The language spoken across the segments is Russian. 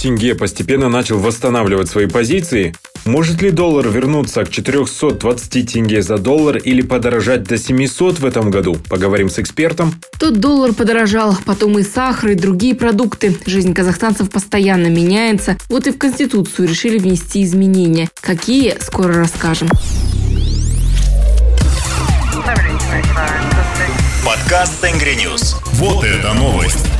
тенге постепенно начал восстанавливать свои позиции, может ли доллар вернуться к 420 тенге за доллар или подорожать до 700 в этом году? Поговорим с экспертом. Тут доллар подорожал, потом и сахар, и другие продукты. Жизнь казахстанцев постоянно меняется. Вот и в Конституцию решили внести изменения. Какие, скоро расскажем. Подкаст Tengri News. Вот это новость.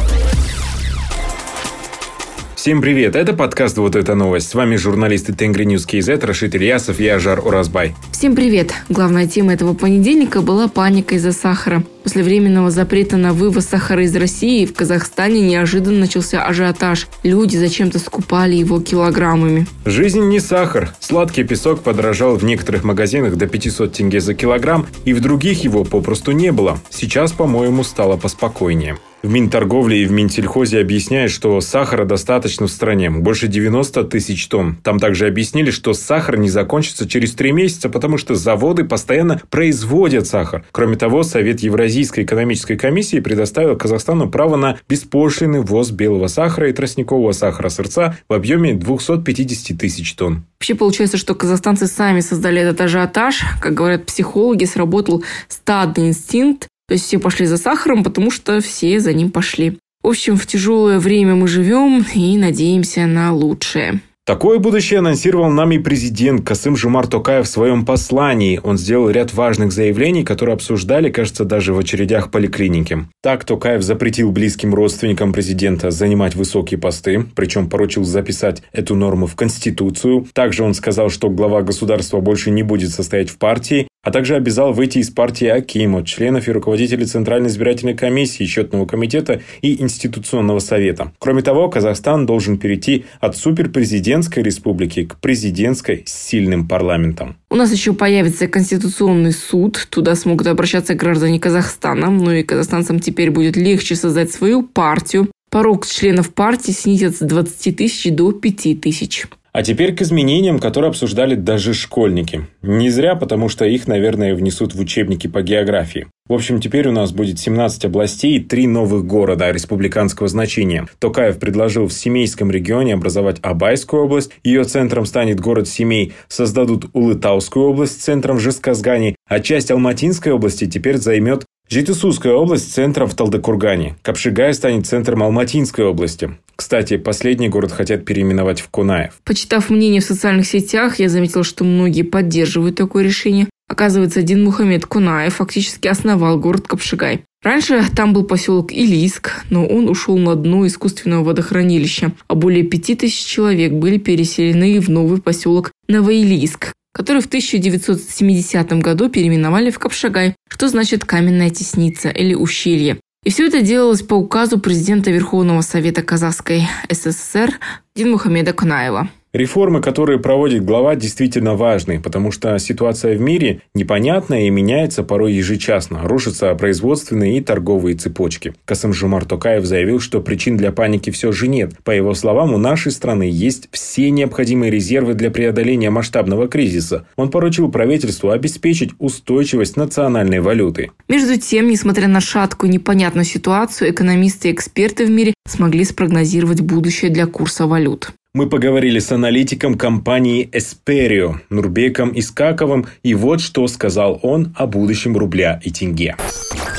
Всем привет, это подкаст «Вот это новость». С вами журналисты Tengrinews.kz, Рашид Ильясов и Ажар Уразбай. Всем привет. Главная тема этого понедельника была паника из-за сахара. После временного запрета на вывоз сахара из России в Казахстане неожиданно начался ажиотаж. Люди зачем-то скупали его килограммами. Жизнь не сахар. Сладкий песок подорожал в некоторых магазинах до 500 тенге за килограмм, и в других его попросту не было. Сейчас, по-моему, стало поспокойнее. В Минторговле и в Минсельхозе объясняют, что сахара достаточно в стране, больше 90 тысяч тонн. Там также объяснили, что сахар не закончится через три месяца, потому что заводы постоянно производят сахар. Кроме того, Совет Евразийской экономической комиссии предоставил Казахстану право на беспошлинный ввоз белого сахара и тростникового сахара сырца в объеме 250 тысяч тонн. Вообще получается, что казахстанцы сами создали этот ажиотаж. Как говорят психологи, сработал стадный инстинкт, то есть все пошли за сахаром, потому что все за ним пошли. В общем, в тяжелое время мы живем и надеемся на лучшее. Такое будущее анонсировал нами президент Касым Жумар Токаев в своем послании. Он сделал ряд важных заявлений, которые обсуждали, кажется, даже в очередях поликлиники. Так Токаев запретил близким родственникам президента занимать высокие посты, причем поручил записать эту норму в Конституцию. Также он сказал, что глава государства больше не будет состоять в партии а также обязал выйти из партии Акиму, членов и руководителей Центральной избирательной комиссии, счетного комитета и Институционного совета. Кроме того, Казахстан должен перейти от суперпрезидентской республики к президентской с сильным парламентом. У нас еще появится Конституционный суд, туда смогут обращаться граждане Казахстана, ну и казахстанцам теперь будет легче создать свою партию. Порог членов партии снизят с 20 тысяч до 5 тысяч. А теперь к изменениям, которые обсуждали даже школьники. Не зря, потому что их, наверное, внесут в учебники по географии. В общем, теперь у нас будет 17 областей и 3 новых города республиканского значения. Токаев предложил в Семейском регионе образовать Абайскую область, ее центром станет город Семей, создадут Улытаускую область центром в Жесказгане, а часть Алматинской области теперь займет Житисусская область центром в Талдыкургане. Капшигай станет центром Алматинской области. Кстати, последний город хотят переименовать в Кунаев. Почитав мнение в социальных сетях, я заметил, что многие поддерживают такое решение. Оказывается, Дин Мухаммед Кунаев фактически основал город Капшигай. Раньше там был поселок Илиск, но он ушел на дно искусственного водохранилища, а более пяти тысяч человек были переселены в новый поселок Новоилиск, который в 1970 году переименовали в Капшагай, что значит «каменная тесница» или «ущелье». И все это делалось по указу президента Верховного Совета Казахской СССР Динмухамеда Кунаева. Реформы, которые проводит глава, действительно важны, потому что ситуация в мире непонятная и меняется порой ежечасно. Рушатся производственные и торговые цепочки. Касым Жумар Токаев заявил, что причин для паники все же нет. По его словам, у нашей страны есть все необходимые резервы для преодоления масштабного кризиса. Он поручил правительству обеспечить устойчивость национальной валюты. Между тем, несмотря на шаткую непонятную ситуацию, экономисты и эксперты в мире смогли спрогнозировать будущее для курса валют. Мы поговорили с аналитиком компании Эсперио Нурбеком Искаковым, и вот что сказал он о будущем рубля и тенге.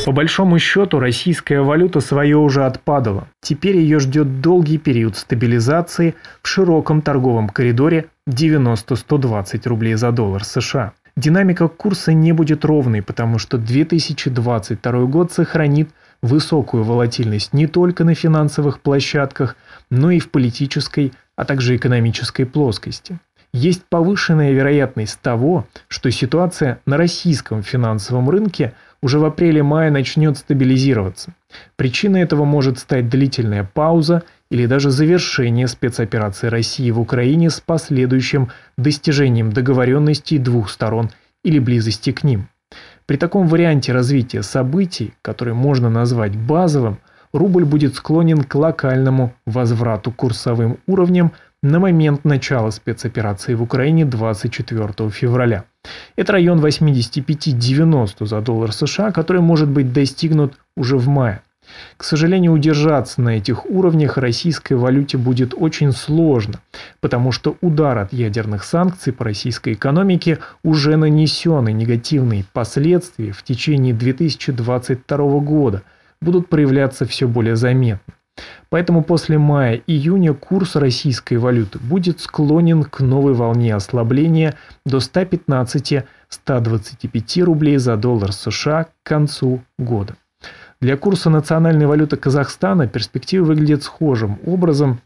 По большому счету, российская валюта свое уже отпадала. Теперь ее ждет долгий период стабилизации в широком торговом коридоре 90-120 рублей за доллар США. Динамика курса не будет ровной, потому что 2022 год сохранит высокую волатильность не только на финансовых площадках, но и в политической, а также экономической плоскости. Есть повышенная вероятность того, что ситуация на российском финансовом рынке уже в апреле-мае начнет стабилизироваться. Причиной этого может стать длительная пауза или даже завершение спецоперации России в Украине с последующим достижением договоренностей двух сторон или близости к ним. При таком варианте развития событий, который можно назвать базовым, рубль будет склонен к локальному возврату курсовым уровням на момент начала спецоперации в Украине 24 февраля. Это район 85-90 за доллар США, который может быть достигнут уже в мае. К сожалению, удержаться на этих уровнях российской валюте будет очень сложно, потому что удар от ядерных санкций по российской экономике уже нанесен, и негативные последствия в течение 2022 года будут проявляться все более заметно. Поэтому после мая-июня курс российской валюты будет склонен к новой волне ослабления до 115-125 рублей за доллар США к концу года. Для курса национальной валюты Казахстана перспективы выглядят схожим образом.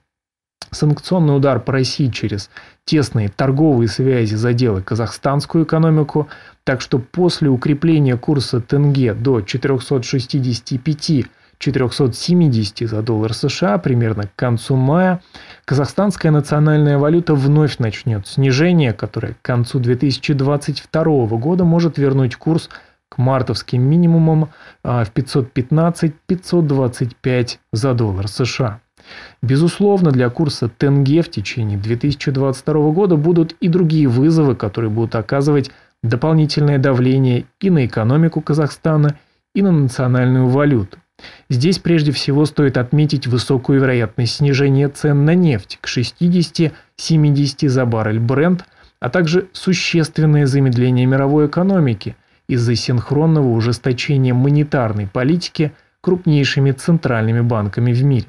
Санкционный удар по России через тесные торговые связи задела казахстанскую экономику, так что после укрепления курса тенге до 465 470 за доллар США примерно к концу мая, казахстанская национальная валюта вновь начнет снижение, которое к концу 2022 года может вернуть курс к мартовским минимумам а, в 515-525 за доллар США. Безусловно, для курса тенге в течение 2022 года будут и другие вызовы, которые будут оказывать дополнительное давление и на экономику Казахстана, и на национальную валюту. Здесь прежде всего стоит отметить высокую вероятность снижения цен на нефть к 60-70 за баррель бренд, а также существенное замедление мировой экономики из-за синхронного ужесточения монетарной политики крупнейшими центральными банками в мире.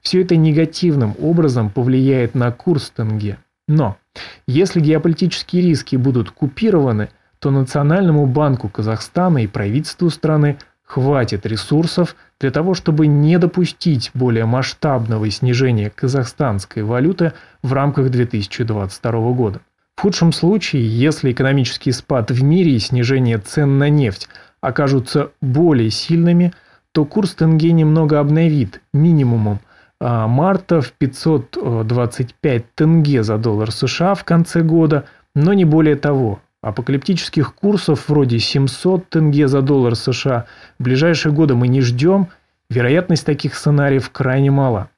Все это негативным образом повлияет на курс тенге. Но если геополитические риски будут купированы, то Национальному банку Казахстана и правительству страны – хватит ресурсов для того, чтобы не допустить более масштабного снижения казахстанской валюты в рамках 2022 года. В худшем случае, если экономический спад в мире и снижение цен на нефть окажутся более сильными, то курс тенге немного обновит минимумом а, марта в 525 тенге за доллар США в конце года, но не более того. Апокалиптических курсов вроде 700 тенге за доллар США в ближайшие годы мы не ждем, вероятность таких сценариев крайне мала.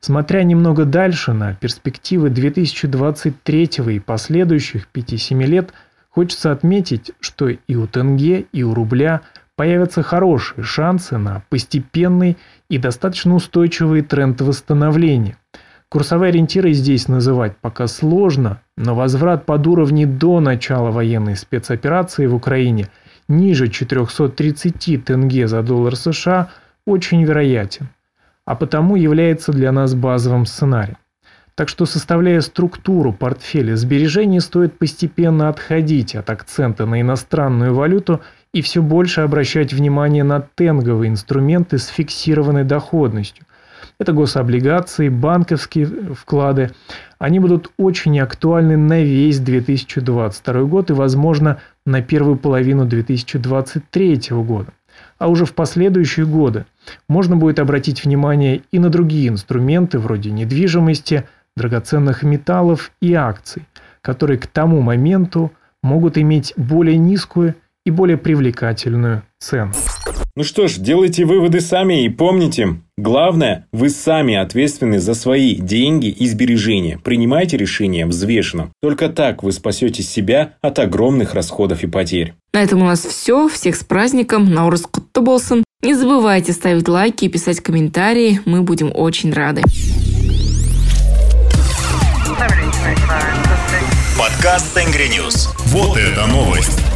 Смотря немного дальше на перспективы 2023 и последующих 5-7 лет, хочется отметить, что и у тенге, и у рубля появятся хорошие шансы на постепенный и достаточно устойчивый тренд восстановления – Курсовые ориентиры здесь называть пока сложно, но возврат под уровни до начала военной спецоперации в Украине ниже 430 тенге за доллар США очень вероятен, а потому является для нас базовым сценарием. Так что, составляя структуру портфеля сбережений, стоит постепенно отходить от акцента на иностранную валюту и все больше обращать внимание на тенговые инструменты с фиксированной доходностью – это гособлигации, банковские вклады. Они будут очень актуальны на весь 2022 год и, возможно, на первую половину 2023 года. А уже в последующие годы можно будет обратить внимание и на другие инструменты вроде недвижимости, драгоценных металлов и акций, которые к тому моменту могут иметь более низкую и более привлекательную цену. Ну что ж, делайте выводы сами и помните, главное, вы сами ответственны за свои деньги и сбережения. Принимайте решения взвешенно. Только так вы спасете себя от огромных расходов и потерь. На этом у нас все. Всех с праздником. Наурыз Кутты болсын. Не забывайте ставить лайки и писать комментарии. Мы будем очень рады. Подкаст Тенгри Ньюс. Вот это новость.